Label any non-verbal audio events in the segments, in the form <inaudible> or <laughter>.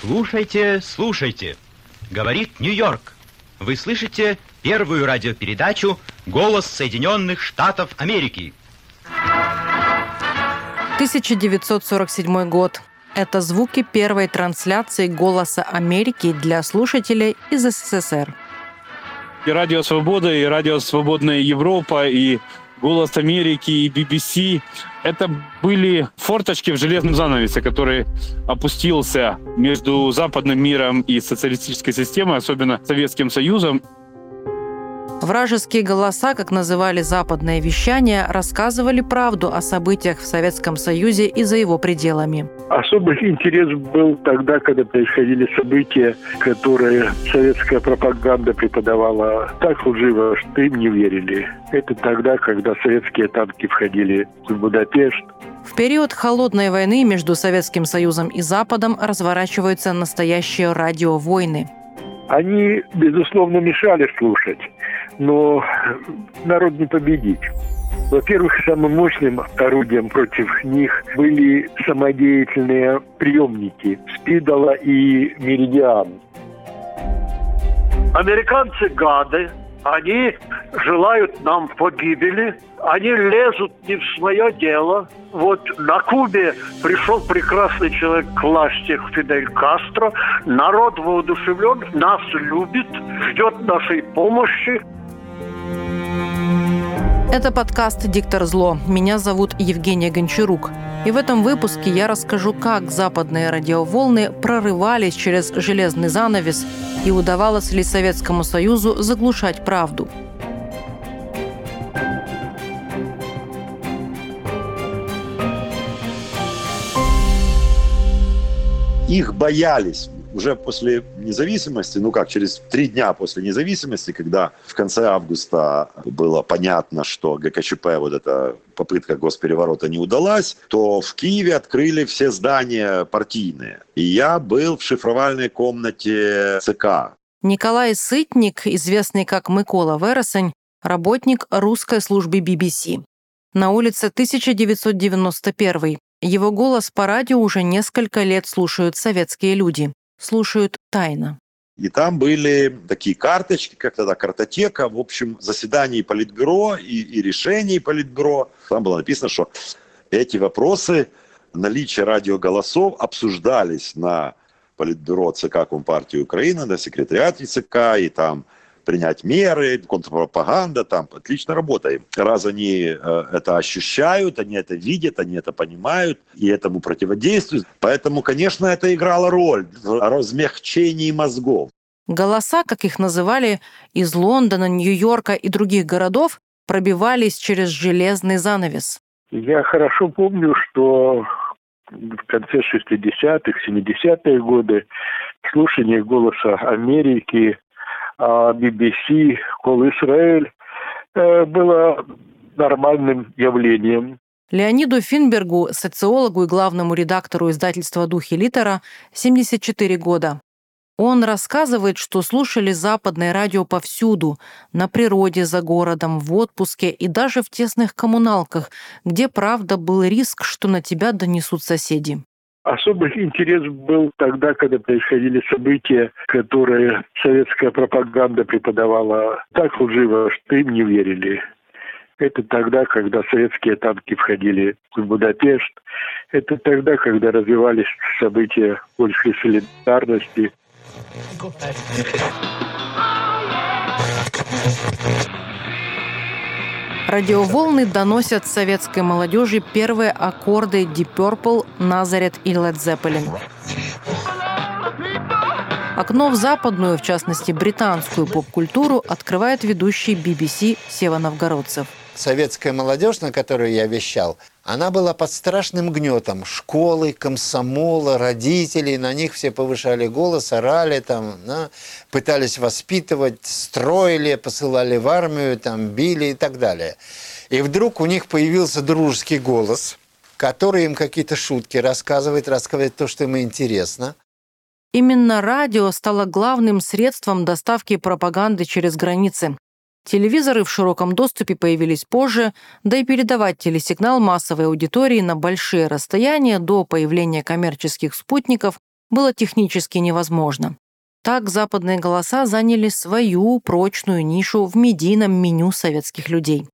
Слушайте, слушайте. Говорит Нью-Йорк. Вы слышите первую радиопередачу «Голос Соединенных Штатов Америки». 1947 год. Это звуки первой трансляции «Голоса Америки» для слушателей из СССР. И Радио Свобода, и Радио Свободная Европа, и «Голос Америки» и BBC. Это были форточки в железном занавесе, который опустился между западным миром и социалистической системой, особенно Советским Союзом. Вражеские голоса, как называли западное вещание, рассказывали правду о событиях в Советском Союзе и за его пределами. Особый интерес был тогда, когда происходили события, которые советская пропаганда преподавала так лживо, что им не верили. Это тогда, когда советские танки входили в Будапешт, в период холодной войны между Советским Союзом и Западом разворачиваются настоящие радиовойны. Они, безусловно, мешали слушать но народ не победить. Во-первых, самым мощным орудием против них были самодеятельные приемники Спидала и Меридиан. Американцы гады, они желают нам погибели, они лезут не в свое дело. Вот на Кубе пришел прекрасный человек к власти Фидель Кастро, народ воодушевлен, нас любит, ждет нашей помощи. Это подкаст «Диктор зло». Меня зовут Евгения Гончарук. И в этом выпуске я расскажу, как западные радиоволны прорывались через железный занавес и удавалось ли Советскому Союзу заглушать правду. Их боялись уже после независимости, ну как, через три дня после независимости, когда в конце августа было понятно, что ГКЧП, вот эта попытка госпереворота не удалась, то в Киеве открыли все здания партийные. И я был в шифровальной комнате ЦК. Николай Сытник, известный как Микола Вересень, работник русской службы BBC. На улице 1991 его голос по радио уже несколько лет слушают советские люди слушают тайно. И там были такие карточки, как тогда картотека, в общем, заседаний Политбюро и, и решений Политбюро. Там было написано, что эти вопросы наличия радиоголосов обсуждались на Политбюро ЦК Компартии Украины, на секретариате ЦК, и там принять меры, контрпропаганда, там отлично работаем. Раз они э, это ощущают, они это видят, они это понимают и этому противодействуют. Поэтому, конечно, это играло роль в размягчении мозгов. Голоса, как их называли, из Лондона, Нью-Йорка и других городов пробивались через железный занавес. Я хорошо помню, что в конце 60-х, 70-е годы слушание «Голоса Америки» BBC, Кол Израиль было нормальным явлением. Леониду Финбергу, социологу и главному редактору издательства «Духи Литера», 74 года. Он рассказывает, что слушали западное радио повсюду, на природе, за городом, в отпуске и даже в тесных коммуналках, где, правда, был риск, что на тебя донесут соседи. Особый интерес был тогда, когда происходили события, которые советская пропаганда преподавала так лживо, что им не верили. Это тогда, когда советские танки входили в Будапешт. Это тогда, когда развивались события польской солидарности. Радиоволны доносят советской молодежи первые аккорды Deep Purple, Nazareth и Led Zeppelin. Окно в западную, в частности британскую поп-культуру, открывает ведущий BBC Сева Новгородцев – советская молодежь, на которую я вещал, она была под страшным гнетом школы, комсомола, родителей. На них все повышали голос, орали, там, да, пытались воспитывать, строили, посылали в армию, там, били и так далее. И вдруг у них появился дружеский голос, который им какие-то шутки рассказывает, рассказывает то, что им интересно. Именно радио стало главным средством доставки пропаганды через границы. Телевизоры в широком доступе появились позже, да и передавать телесигнал массовой аудитории на большие расстояния до появления коммерческих спутников было технически невозможно. Так западные голоса заняли свою прочную нишу в медийном меню советских людей.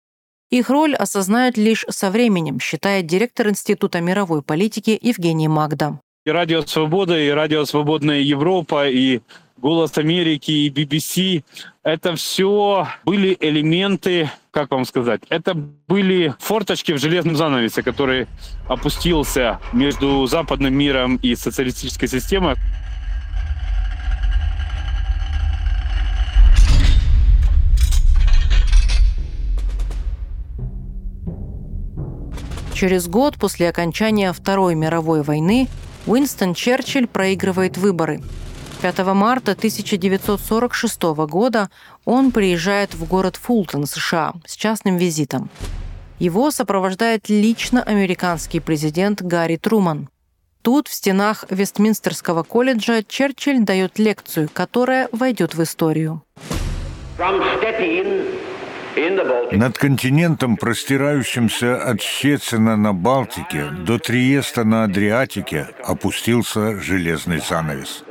Их роль осознают лишь со временем, считает директор Института мировой политики Евгений Магда. И Радио Свобода, и Радио Свободная Европа, и Голос Америки, и BBC — это все были элементы, как вам сказать, это были форточки в железном занавесе, который опустился между западным миром и социалистической системой. Через год после окончания Второй мировой войны Уинстон Черчилль проигрывает выборы. 5 марта 1946 года он приезжает в город Фултон, США, с частным визитом. Его сопровождает лично американский президент Гарри Труман. Тут, в стенах Вестминстерского колледжа, Черчилль дает лекцию, которая войдет в историю. From Stettin над континентом, простирающимся от Щецина на Балтике до Триеста на Адриатике, опустился железный занавес.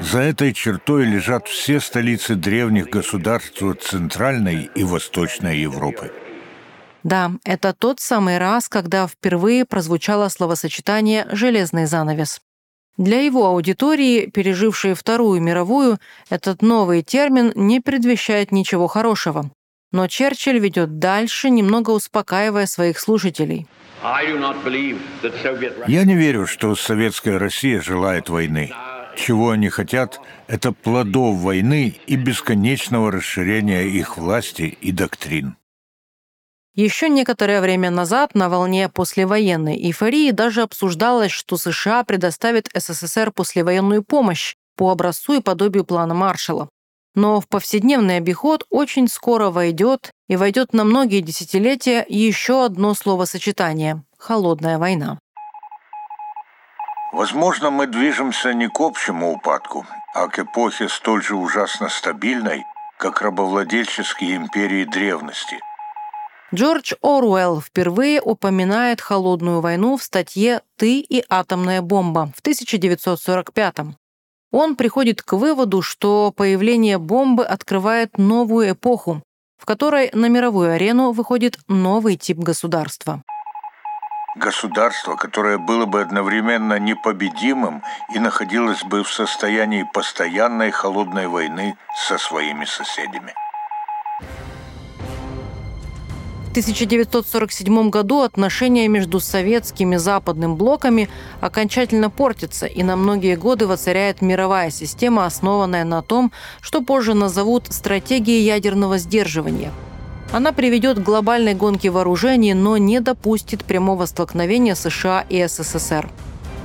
За этой чертой лежат все столицы древних государств Центральной и Восточной Европы. Да, это тот самый раз, когда впервые прозвучало словосочетание «железный занавес». Для его аудитории, пережившей Вторую мировую, этот новый термин не предвещает ничего хорошего. Но Черчилль ведет дальше, немного успокаивая своих слушателей. Я не верю, что советская Россия желает войны. Чего они хотят, это плодов войны и бесконечного расширения их власти и доктрин. Еще некоторое время назад на волне послевоенной эйфории даже обсуждалось, что США предоставит СССР послевоенную помощь по образцу и подобию плана Маршалла но в повседневный обиход очень скоро войдет и войдет на многие десятилетия еще одно словосочетание – «холодная война». Возможно, мы движемся не к общему упадку, а к эпохе столь же ужасно стабильной, как рабовладельческие империи древности. Джордж Оруэлл впервые упоминает холодную войну в статье «Ты и атомная бомба» в 1945 -м он приходит к выводу, что появление бомбы открывает новую эпоху, в которой на мировую арену выходит новый тип государства. Государство, которое было бы одновременно непобедимым и находилось бы в состоянии постоянной холодной войны со своими соседями. 1947 году отношения между советскими западным блоками окончательно портятся, и на многие годы воцаряет мировая система, основанная на том, что позже назовут стратегией ядерного сдерживания. Она приведет к глобальной гонке вооружений, но не допустит прямого столкновения США и СССР.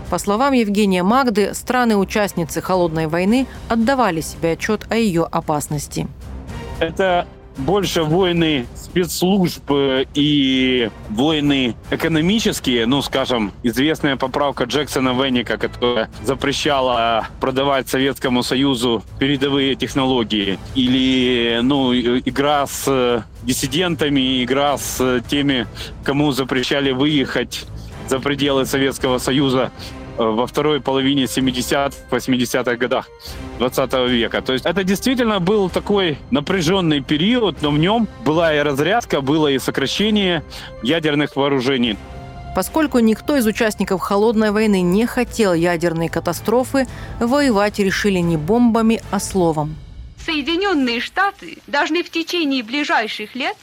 По словам Евгения Магды, страны-участницы Холодной войны отдавали себе отчет о ее опасности. Это больше войны спецслужб и войны экономические, ну, скажем, известная поправка Джексона Венника, которая запрещала продавать Советскому Союзу передовые технологии, или, ну, игра с диссидентами, игра с теми, кому запрещали выехать за пределы Советского Союза Э, во второй половине 70-80-х годах 20 века. То есть это действительно был такой напряженный период, но в нем была и разрядка, было и сокращение ядерных вооружений. Поскольку никто из участников Холодной войны не хотел ядерной катастрофы, воевать решили не бомбами, а словом. Соединенные Штаты должны в течение ближайших лет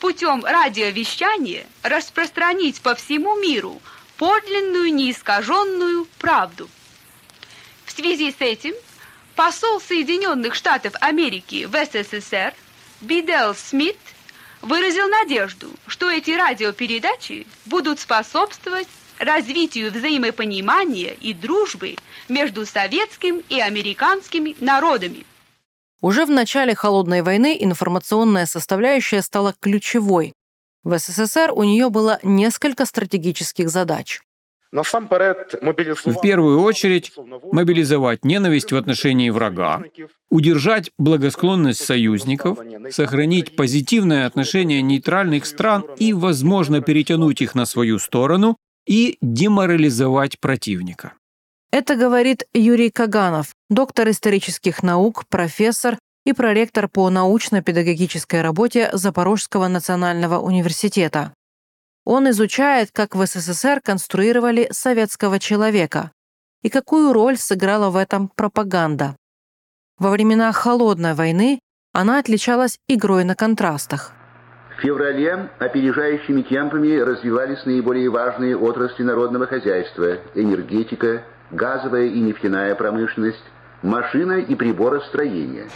путем радиовещания распространить по всему миру – подлинную неискаженную правду. В связи с этим посол Соединенных Штатов Америки в СССР Бидел Смит выразил надежду, что эти радиопередачи будут способствовать развитию взаимопонимания и дружбы между советским и американскими народами. Уже в начале Холодной войны информационная составляющая стала ключевой, в СССР у нее было несколько стратегических задач. В первую очередь, мобилизовать ненависть в отношении врага, удержать благосклонность союзников, сохранить позитивное отношение нейтральных стран и, возможно, перетянуть их на свою сторону и деморализовать противника. Это говорит Юрий Каганов, доктор исторических наук, профессор и проректор по научно-педагогической работе Запорожского национального университета. Он изучает, как в СССР конструировали советского человека и какую роль сыграла в этом пропаганда. Во времена Холодной войны она отличалась игрой на контрастах. В феврале опережающими темпами развивались наиболее важные отрасли народного хозяйства – энергетика, газовая и нефтяная промышленность, машина и приборостроение.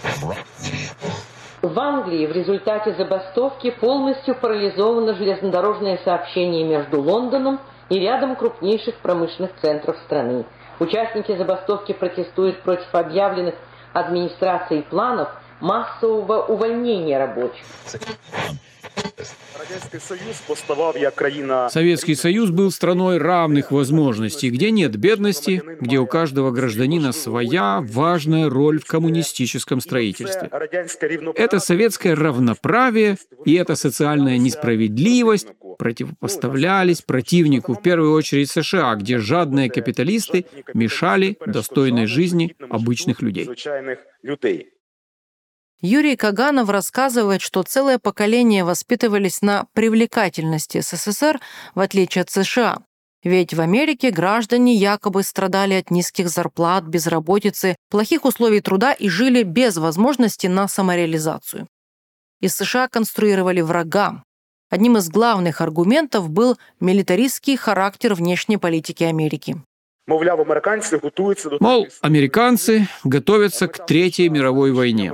В Англии в результате забастовки полностью парализовано железнодорожное сообщение между Лондоном и рядом крупнейших промышленных центров страны. Участники забастовки протестуют против объявленных администрацией планов массового увольнения рабочих. Советский Союз был страной равных возможностей, где нет бедности, где у каждого гражданина своя важная роль в коммунистическом строительстве. Это советское равноправие и эта социальная несправедливость противопоставлялись противнику, в первую очередь США, где жадные капиталисты мешали достойной жизни обычных людей. Юрий Каганов рассказывает, что целое поколение воспитывались на привлекательности СССР, в отличие от США. Ведь в Америке граждане якобы страдали от низких зарплат, безработицы, плохих условий труда и жили без возможности на самореализацию. Из США конструировали врага. Одним из главных аргументов был милитаристский характер внешней политики Америки. Мовляв, американцы готуются до Мол, американцы готовятся к Третьей мировой войне.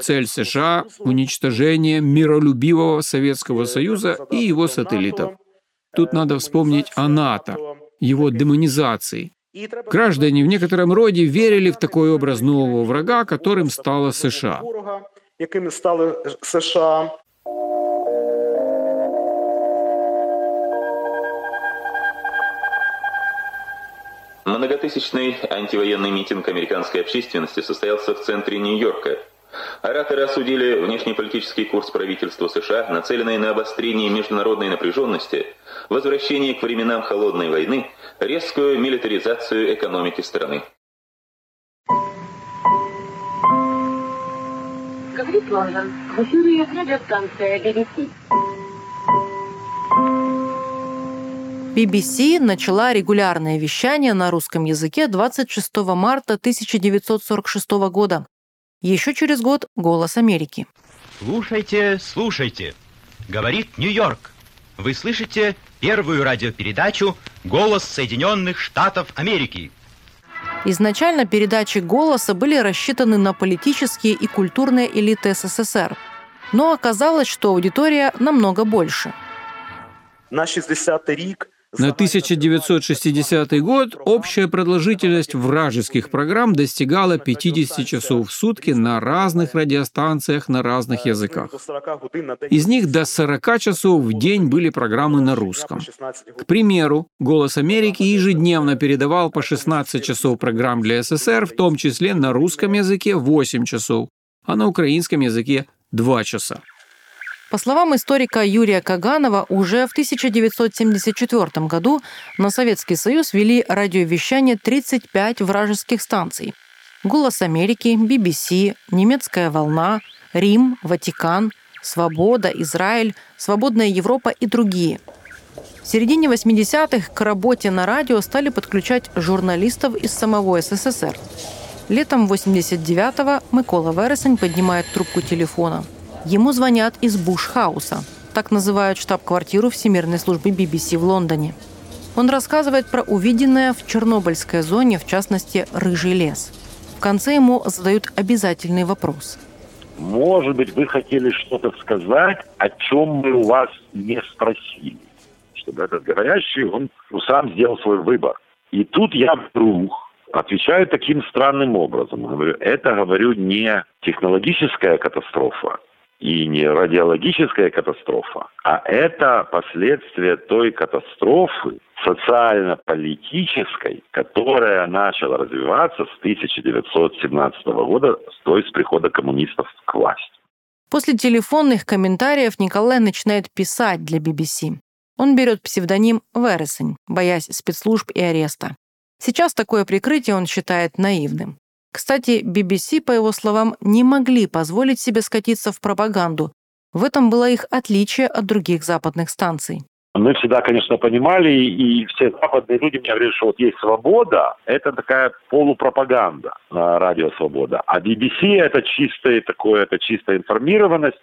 Цель США – уничтожение миролюбивого Советского Союза и его сателлитов. Тут надо вспомнить о НАТО, его демонизации. Граждане в некотором роде верили в такой образ нового врага, которым стала США. Якими стали США. Многотысячный антивоенный митинг американской общественности состоялся в центре Нью-Йорка. Ораторы осудили внешнеполитический курс правительства США, нацеленный на обострение международной напряженности, возвращение к временам холодной войны, резкую милитаризацию экономики страны. Говорит Лондон. В эфире радиостанция BBC. BBC начала регулярное вещание на русском языке 26 марта 1946 года. Еще через год «Голос Америки». Слушайте, слушайте. Говорит Нью-Йорк. Вы слышите первую радиопередачу «Голос Соединенных Штатов Америки». Изначально передачи «Голоса» были рассчитаны на политические и культурные элиты СССР. Но оказалось, что аудитория намного больше. На 60-й рік на 1960 год общая продолжительность вражеских программ достигала 50 часов в сутки на разных радиостанциях на разных языках. Из них до 40 часов в день были программы на русском. К примеру, «Голос Америки» ежедневно передавал по 16 часов программ для СССР, в том числе на русском языке 8 часов, а на украинском языке 2 часа. По словам историка Юрия Каганова, уже в 1974 году на Советский Союз вели радиовещание 35 вражеских станций. «Голос Америки», BBC, «Немецкая волна», «Рим», «Ватикан», «Свобода», «Израиль», «Свободная Европа» и другие. В середине 80-х к работе на радио стали подключать журналистов из самого СССР. Летом 89-го Микола Вересень поднимает трубку телефона – Ему звонят из Бушхауса, так называют штаб-квартиру Всемирной службы BBC в Лондоне. Он рассказывает про увиденное в Чернобыльской зоне, в частности, рыжий лес. В конце ему задают обязательный вопрос. Может быть, вы хотели что-то сказать, о чем мы у вас не спросили. Чтобы этот говорящий, он сам сделал свой выбор. И тут я вдруг отвечаю таким странным образом. Говорю, это, говорю, не технологическая катастрофа, и не радиологическая катастрофа, а это последствия той катастрофы социально-политической, которая начала развиваться с 1917 года, то есть с прихода коммунистов к власти. После телефонных комментариев Николай начинает писать для BBC. Он берет псевдоним Вересень, боясь спецслужб и ареста. Сейчас такое прикрытие он считает наивным. Кстати, BBC, по его словам, не могли позволить себе скатиться в пропаганду. В этом было их отличие от других западных станций. Мы всегда, конечно, понимали, и все западные люди мне говорили, что вот есть свобода, это такая полупропаганда на радио «Свобода». А BBC – это чистая такое, это чистая информированность,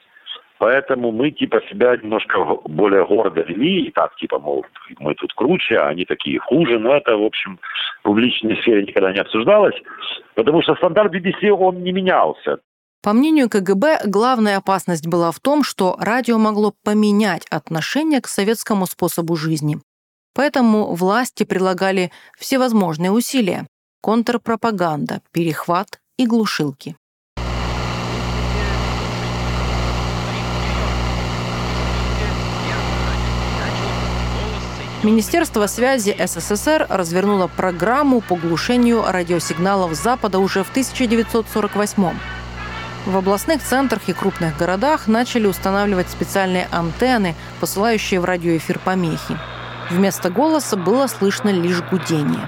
Поэтому мы типа себя немножко более гордо вели, и так типа, мол, мы тут круче, а они такие хуже. Но это, в общем, в публичной сфере никогда не обсуждалось, потому что стандарт BBC, он не менялся. По мнению КГБ, главная опасность была в том, что радио могло поменять отношение к советскому способу жизни. Поэтому власти прилагали всевозможные усилия – контрпропаганда, перехват и глушилки. Министерство связи СССР развернуло программу по глушению радиосигналов Запада уже в 1948 -м. В областных центрах и крупных городах начали устанавливать специальные антенны, посылающие в радиоэфир помехи. Вместо голоса было слышно лишь гудение.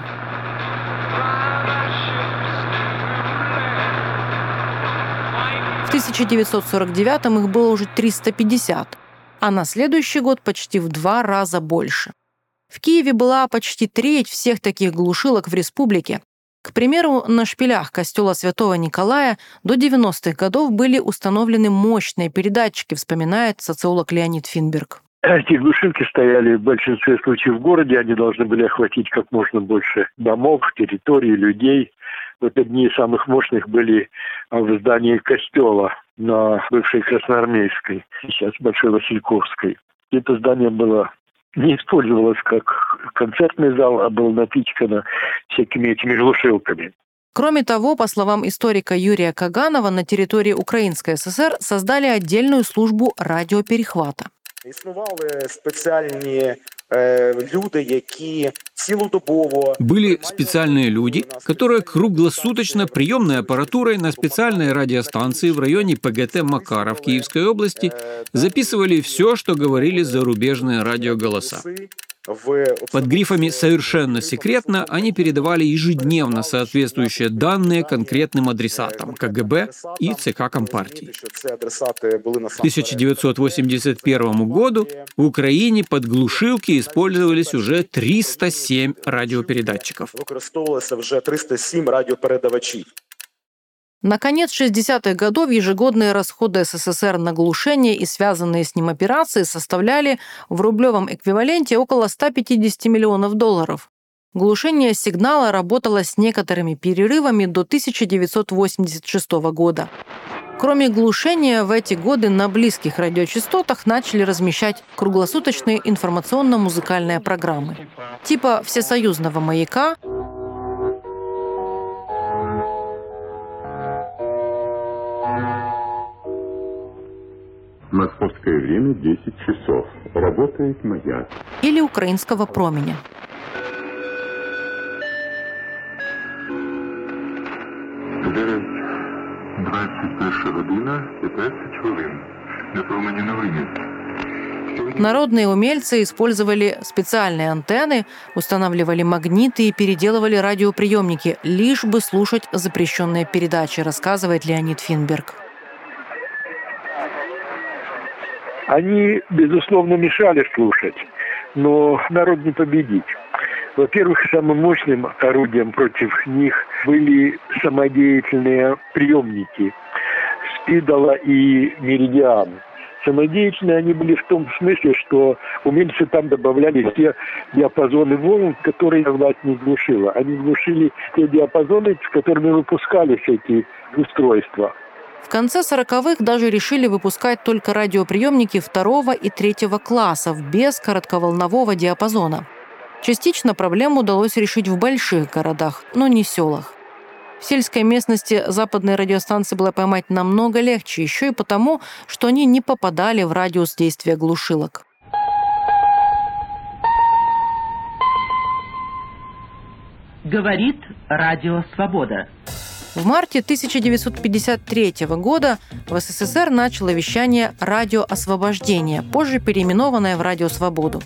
В 1949 их было уже 350, а на следующий год почти в два раза больше. В Киеве была почти треть всех таких глушилок в республике. К примеру, на шпилях костела Святого Николая до 90-х годов были установлены мощные передатчики, вспоминает социолог Леонид Финберг. Эти глушилки стояли в большинстве случаев в городе, они должны были охватить как можно больше домов, территорий, людей. Вот одни из самых мощных были в здании костела на бывшей Красноармейской, сейчас Большой Васильковской. Это здание было не использовалась как концертный зал, а было напичкано всякими этими глушилками. Кроме того, по словам историка Юрия Каганова, на территории Украинской ССР создали отдельную службу радиоперехвата. Існували спеціальні Э, люди, які цілодобово были специальные люди, которые круглосуточно приемной аппаратурой на специальной радиостанции в районе ПГТ Макаров Киевской области записывали все, что говорили зарубежные радиоголоса. Под грифами «совершенно секретно» они передавали ежедневно соответствующие данные конкретным адресатам КГБ и ЦК Компартии. К 1981 году в Украине под глушилки использовались уже 307 радиопередатчиков. Використовувалося вже 307 радіопередавачів. Наконец 60-х годов ежегодные расходы СССР на глушение и связанные с ним операции составляли в рублевом эквиваленте около 150 миллионов долларов. Глушение сигнала работало с некоторыми перерывами до 1986 года. Кроме глушения, в эти годы на близких радиочастотах начали размещать круглосуточные информационно-музыкальные программы. Типа «Всесоюзного маяка», Московское время 10 часов. Работает маяк. Или украинского променя. Зараз 21 година 15 хвилин. На промені новини. Народные умельцы использовали специальные антенны, устанавливали магниты и переделывали радиоприемники, лишь бы слушать запрещенные передачи, рассказывает Леонид Финберг. Они, безусловно, мешали слушать, но народ не победить. Во-первых, самым мощным орудием против них были самодеятельные приемники Спидала и Меридиан. Самодеятельные они были в том смысле, что умельцы там добавляли те диапазоны волн, которые власть не глушила. Они глушили те диапазоны, с которыми выпускались эти устройства. В конце 40-х даже решили выпускать только радиоприемники второго и третьего классов без коротковолнового диапазона. Частично проблему удалось решить в больших городах, но не селах. В сельской местности западные радиостанции было поймать намного легче, еще и потому, что они не попадали в радиус действия глушилок. Говорит Радио Свобода. В марте 1953 года в СССР начало вещание «Радио Освобождение», позже переименованное в «Радио Свободу».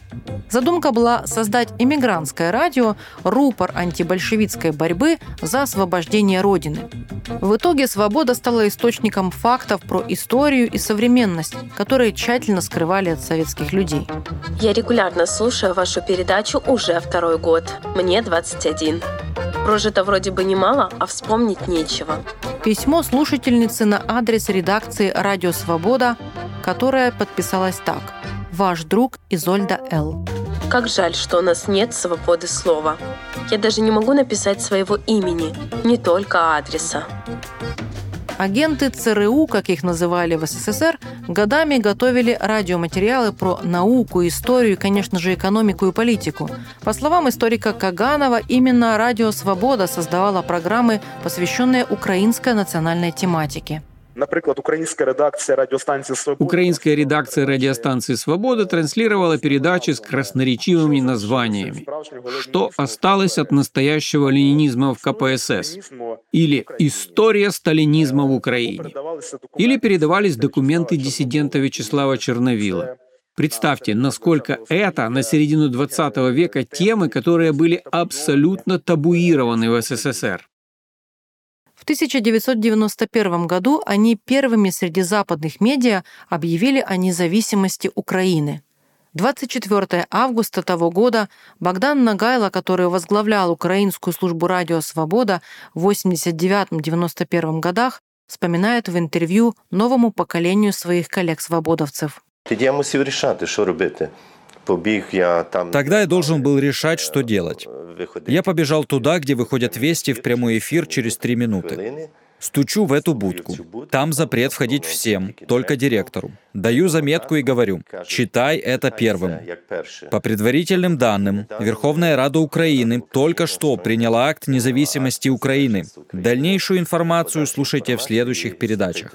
Задумка была создать эмигрантское радио, рупор антибольшевистской борьбы за освобождение Родины. В итоге «Свобода» стала источником фактов про историю и современность, которые тщательно скрывали от советских людей. Я регулярно слушаю вашу передачу уже второй год. Мне 21. Прожито вроде бы немало, а вспомнить нечего. Письмо слушательницы на адрес редакции «Радио Свобода», которая подписалась так. «Ваш друг Изольда Л». Как жаль, что у нас нет свободы слова. Я даже не могу написать своего имени, не только адреса. Агенты ЦРУ, как их называли в СССР, годами готовили радиоматериалы про науку, историю и, конечно же, экономику и политику. По словам историка Каганова, именно «Радио Свобода» создавала программы, посвященные украинской национальной тематике. Наприклад, українська редакція радіостанції «Свобода» Украинская редакция радиостанции «Свобода» транслировала передачи с красноречивыми названиями «Что осталось от настоящего ленинизма в КПСС» или «История сталинизма в Украине» или передавались документы диссидента Вячеслава Черновила. Представьте, насколько это на середину 20 века темы, которые были абсолютно табуированы в СССР. В 1991 году они первыми среди западных медиа объявили о независимости Украины. 24 августа того года Богдан Нагайло, который возглавлял украинскую службу радио «Свобода» в 89-91 годах, вспоминает в интервью новому поколению своих коллег-свободовцев. Тоді я мусив рішати, що робити. Тогда я должен был решать, что делать. Я побежал туда, где выходят вести в прямой эфир через три минуты. Стучу в эту будку. Там запрет входить всем, только директору. Даю заметку и говорю, читай это первым. По предварительным данным, Верховная Рада Украины только что приняла акт независимости Украины. Дальнейшую информацию слушайте в следующих передачах.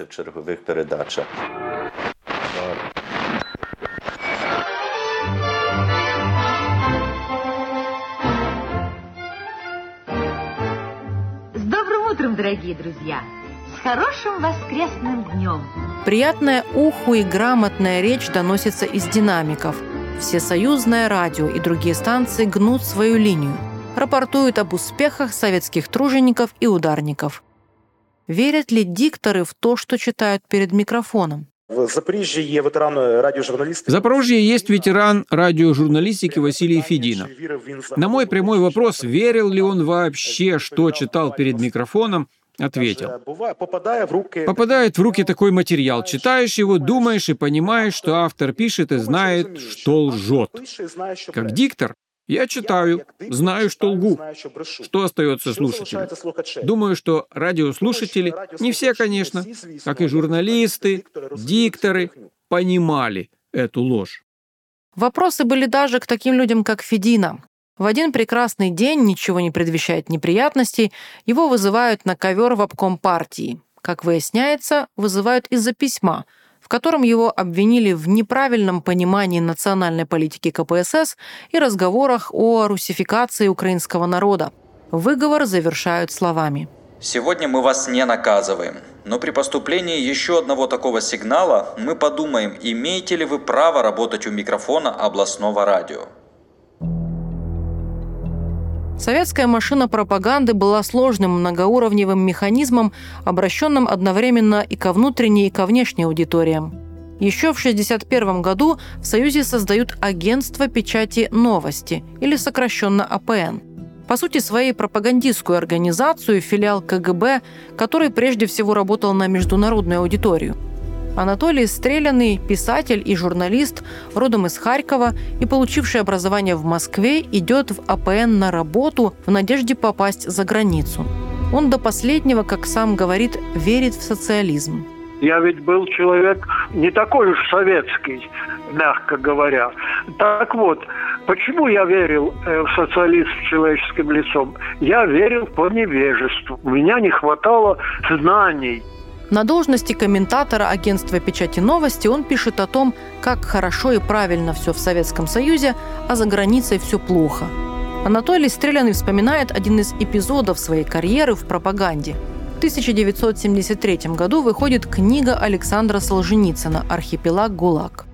Дорогие друзья! С хорошим воскресным днем! Приятная уху и грамотная речь доносится из динамиков. Всесоюзное радио и другие станции гнут свою линию, рапортуют об успехах советских тружеников и ударников. Верят ли дикторы в то, что читают перед микрофоном? В Запорожье є ветеран радиожурналистики. В Запорожье есть ветеран радиожурналистики Василий Фединов. На мой прямой вопрос, верил ли он вообще, что читал перед микрофоном, ответил. Попадает в руки такой материал. Читаешь его, думаешь и понимаешь, что автор пишет и знает, что лжет. Как диктор, я читаю, знаю, что лгу. Что остается слушателям? Думаю, что радиослушатели, не все, конечно, как и журналисты, дикторы, понимали эту ложь. Вопросы были даже к таким людям, как Федина. В один прекрасный день, ничего не предвещает неприятностей, его вызывают на ковер в обком партии. Как выясняется, вызывают из-за письма – в котором его обвинили в неправильном понимании национальной политики КПСС и разговорах о русификации украинского народа. Выговор завершают словами. Сегодня мы вас не наказываем, но при поступлении еще одного такого сигнала мы подумаем, имеете ли вы право работать у микрофона областного радио. Советская машина пропаганды была сложным многоуровневым механизмом, обращенным одновременно и ко внутренней, и ко внешней аудиториям. Еще в 1961 году в Союзе создают агентство печати «Новости» или сокращенно АПН. По сути, своей пропагандистскую организацию, филиал КГБ, который прежде всего работал на международную аудиторию – Анатолий Стреляный, писатель и журналист, родом из Харькова и получивший образование в Москве, идет в АПН на работу в надежде попасть за границу. Он до последнего, как сам говорит, верит в социализм. Я ведь был человек не такой уж советский, мягко говоря. Так вот, почему я верил э, в социализм человеческим лицом? Я верил по невежеству. У меня не хватало знаний – на должности комментатора агентства печати новости он пишет о том, как хорошо и правильно все в Советском Союзе, а за границей все плохо. Анатолий Стреляный вспоминает один из эпизодов своей карьеры в пропаганде. В 1973 году выходит книга Александра Солженицына «Архипелаг ГУЛАГ».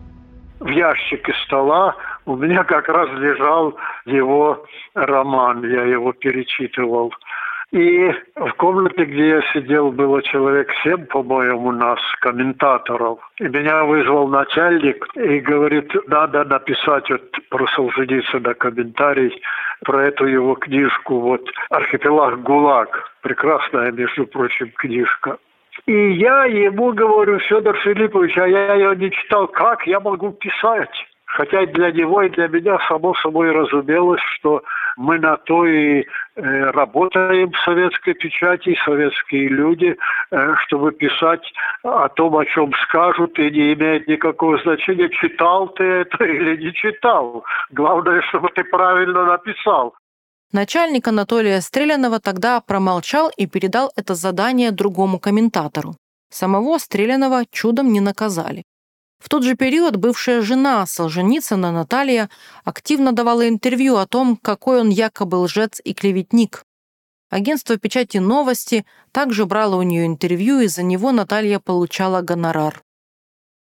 В ящике стола у меня как раз лежал его роман, я его перечитывал. И в комнате, где я сидел, было человек семь, по-моему, нас, комментаторов. И меня вызвал начальник и говорит, надо написать вот про Солженицына комментарий про эту его книжку, вот «Архипелаг ГУЛАГ». Прекрасная, между прочим, книжка. И я ему говорю, Федор Филиппович, а я ее не читал, как я могу писать? Хотя для него и для меня само собой разумелось, что мы на то и э, работаем в советской печати, советские люди, э, чтобы писать о том, о чем скажут, и не имеет никакого значения, читал ты это <laughs> или не читал. Главное, чтобы ты правильно написал. Начальник Анатолия Стрелянова тогда промолчал и передал это задание другому комментатору. Самого Стрелянова чудом не наказали. В тот же период бывшая жена Солженицына Наталья активно давала интервью о том, какой он якобы лжец и клеветник. Агентство печати «Новости» также брало у нее интервью, и за него Наталья получала гонорар.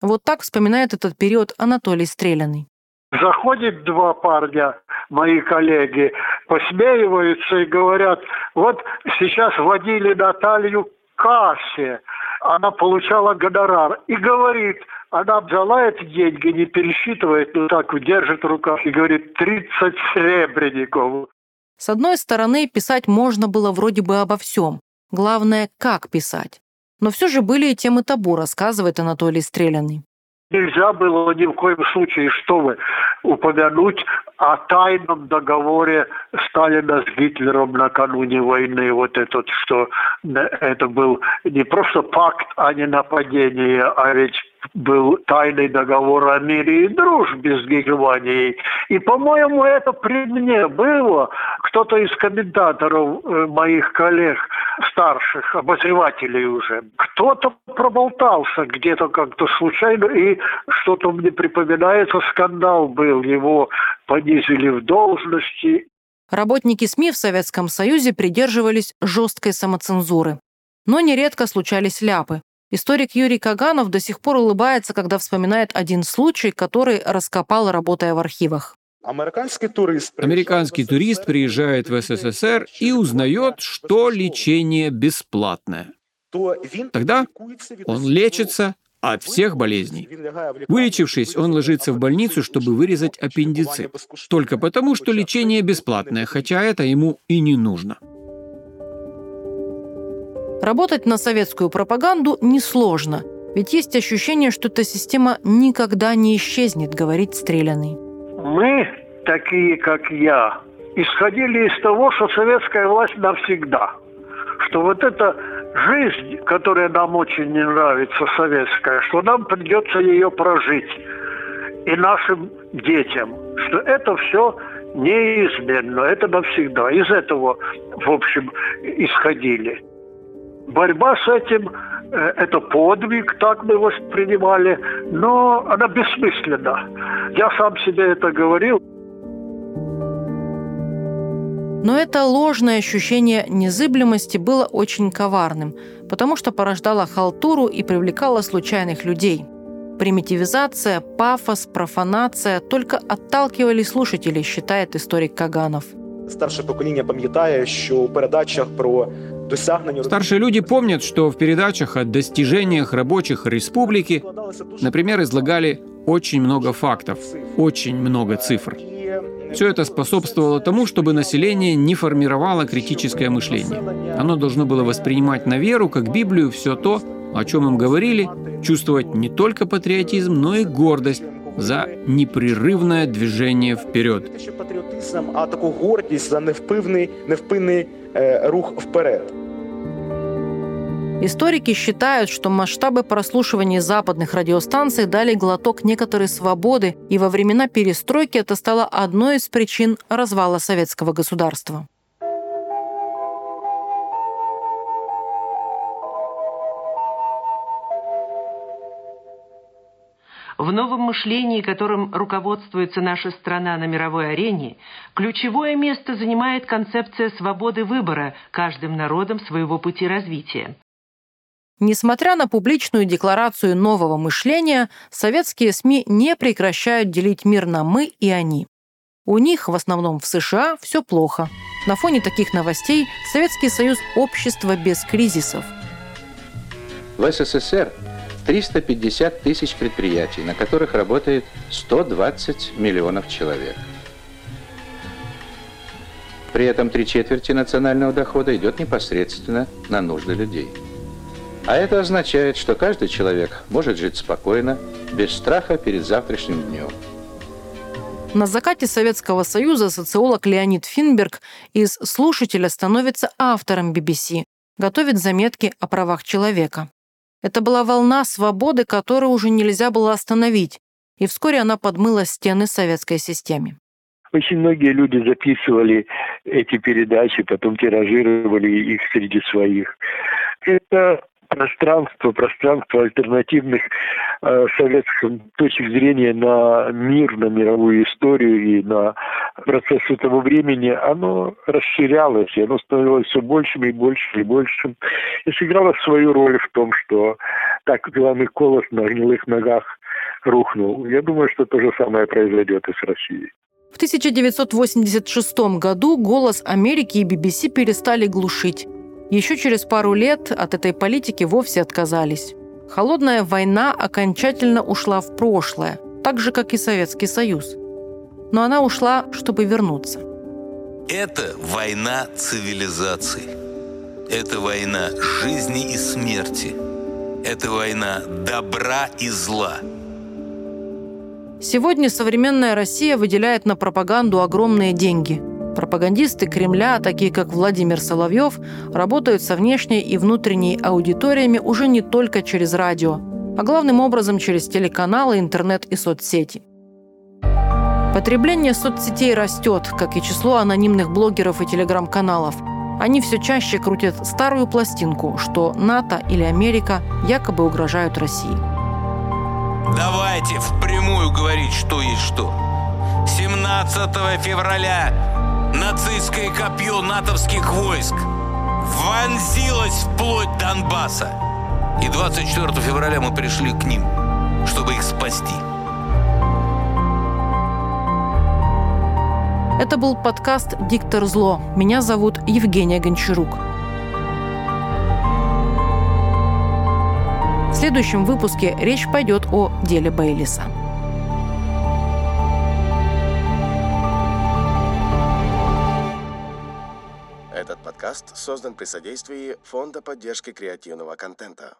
Вот так вспоминает этот период Анатолий Стреляный. Заходит два парня, мои коллеги, посмеиваются и говорят, вот сейчас водили Наталью к кассе, она получала гонорар. И говорит, она взяла эти деньги, не пересчитывает, но так держит в руках и говорит, 30 серебряников. С одной стороны, писать можно было вроде бы обо всем. Главное, как писать. Но все же были и темы табу, рассказывает Анатолий Стреляный. Нельзя было ни в коем случае, что вы, упомянуть о тайном договоре Сталина с Гитлером накануне войны. Вот этот, что это был не просто пакт, а не нападение, а ведь был тайный договор о мире и дружбе с Германией. И, по-моему, это при мне было. Кто-то из комментаторов э, моих коллег, старших, обозревателей уже, кто-то проболтался где-то как-то случайно, и что-то мне припоминается, скандал был, его понизили в должности. Работники СМИ в Советском Союзе придерживались жесткой самоцензуры. Но нередко случались ляпы. Историк Юрий Каганов до сих пор улыбается, когда вспоминает один случай, который раскопал, работая в архивах. Американский турист, Американский турист приезжает в СССР и узнает, что лечение бесплатное. Тогда он лечится от всех болезней. Вылечившись, он ложится в больницу, чтобы вырезать аппендицит. Только потому, что лечение бесплатное, хотя это ему и не нужно. Работать на советскую пропаганду несложно, ведь есть ощущение, что эта система никогда не исчезнет, говорит Стреляный. Мы, такие как я, исходили из того, что советская власть навсегда. Что вот эта жизнь, которая нам очень не нравится, советская, что нам придется ее прожить и нашим детям, что это все неизменно, это навсегда. Из этого, в общем, исходили. Борьба с этим э, – это подвиг, так мы воспринимали, но она бессмысленна. Я сам себе это говорил. Но это ложное ощущение незыблемости было очень коварным, потому что порождало халтуру и привлекало случайных людей. Примитивизация, пафос, профанация только отталкивали слушателей, считает историк Каганов. Старше покоління пам'ятає, що у передачах про Старшие люди помнят, что в передачах о достижениях рабочих республики, например, излагали очень много фактов, очень много цифр. Все это способствовало тому, чтобы население не формировало критическое мышление. Оно должно было воспринимать на веру, как Библию, все то, о чем им говорили, чувствовать не только патриотизм, но и гордость за непрерывное движение вперед. Рух вперед. Историки считают, что масштабы прослушивания западных радиостанций дали глоток некоторой свободы, и во времена перестройки это стало одной из причин развала советского государства. В новом мышлении, которым руководствуется наша страна на мировой арене, ключевое место занимает концепция свободы выбора каждым народом своего пути развития. Несмотря на публичную декларацию нового мышления, советские СМИ не прекращают делить мир на «мы» и «они». У них, в основном в США, все плохо. На фоне таких новостей Советский Союз – общество без кризисов. В СССР 350 тысяч предприятий, на которых работает 120 миллионов человек. При этом три четверти национального дохода идет непосредственно на нужды людей. А это означает, что каждый человек может жить спокойно, без страха перед завтрашним днем. На закате Советского Союза социолог Леонид Финберг из слушателя становится автором BBC, готовит заметки о правах человека. Это была волна свободы, которую уже нельзя было остановить, и вскоре она подмыла стены советской системе. Очень многие люди записывали эти передачи, потом тиражировали их среди своих. Это пространство, пространство альтернативных э, советских точек зрения на мир, на мировую историю и на процесс этого времени, оно расширялось, и оно становилось все большим и большим и большим. И сыграло свою роль в том, что так главный колос на гнилых ногах рухнул. Я думаю, что то же самое произойдет и с Россией. В 1986 году «Голос Америки» и BBC перестали глушить. Еще через пару лет от этой политики вовсе отказались. Холодная война окончательно ушла в прошлое, так же, как и Советский Союз. Но она ушла, чтобы вернуться. Это война цивилизаций. Это война жизни и смерти. Это война добра и зла. Сегодня современная Россия выделяет на пропаганду огромные деньги – Пропагандисты Кремля, такие как Владимир Соловьев, работают со внешней и внутренней аудиториями уже не только через радио, а главным образом через телеканалы, интернет и соцсети. Потребление соцсетей растет, как и число анонимных блогеров и телеграм-каналов. Они все чаще крутят старую пластинку, что НАТО или Америка якобы угрожают России. Давайте впрямую говорить, что есть что. 17 февраля нацистское копье натовских войск вонзилось вплоть Донбасса. И 24 февраля мы пришли к ним, чтобы их спасти. Это был подкаст «Диктор зло». Меня зовут Евгения Гончарук. В следующем выпуске речь пойдет о деле Бейлиса. Подкаст создан при содействии Фонда поддержки креативного контента.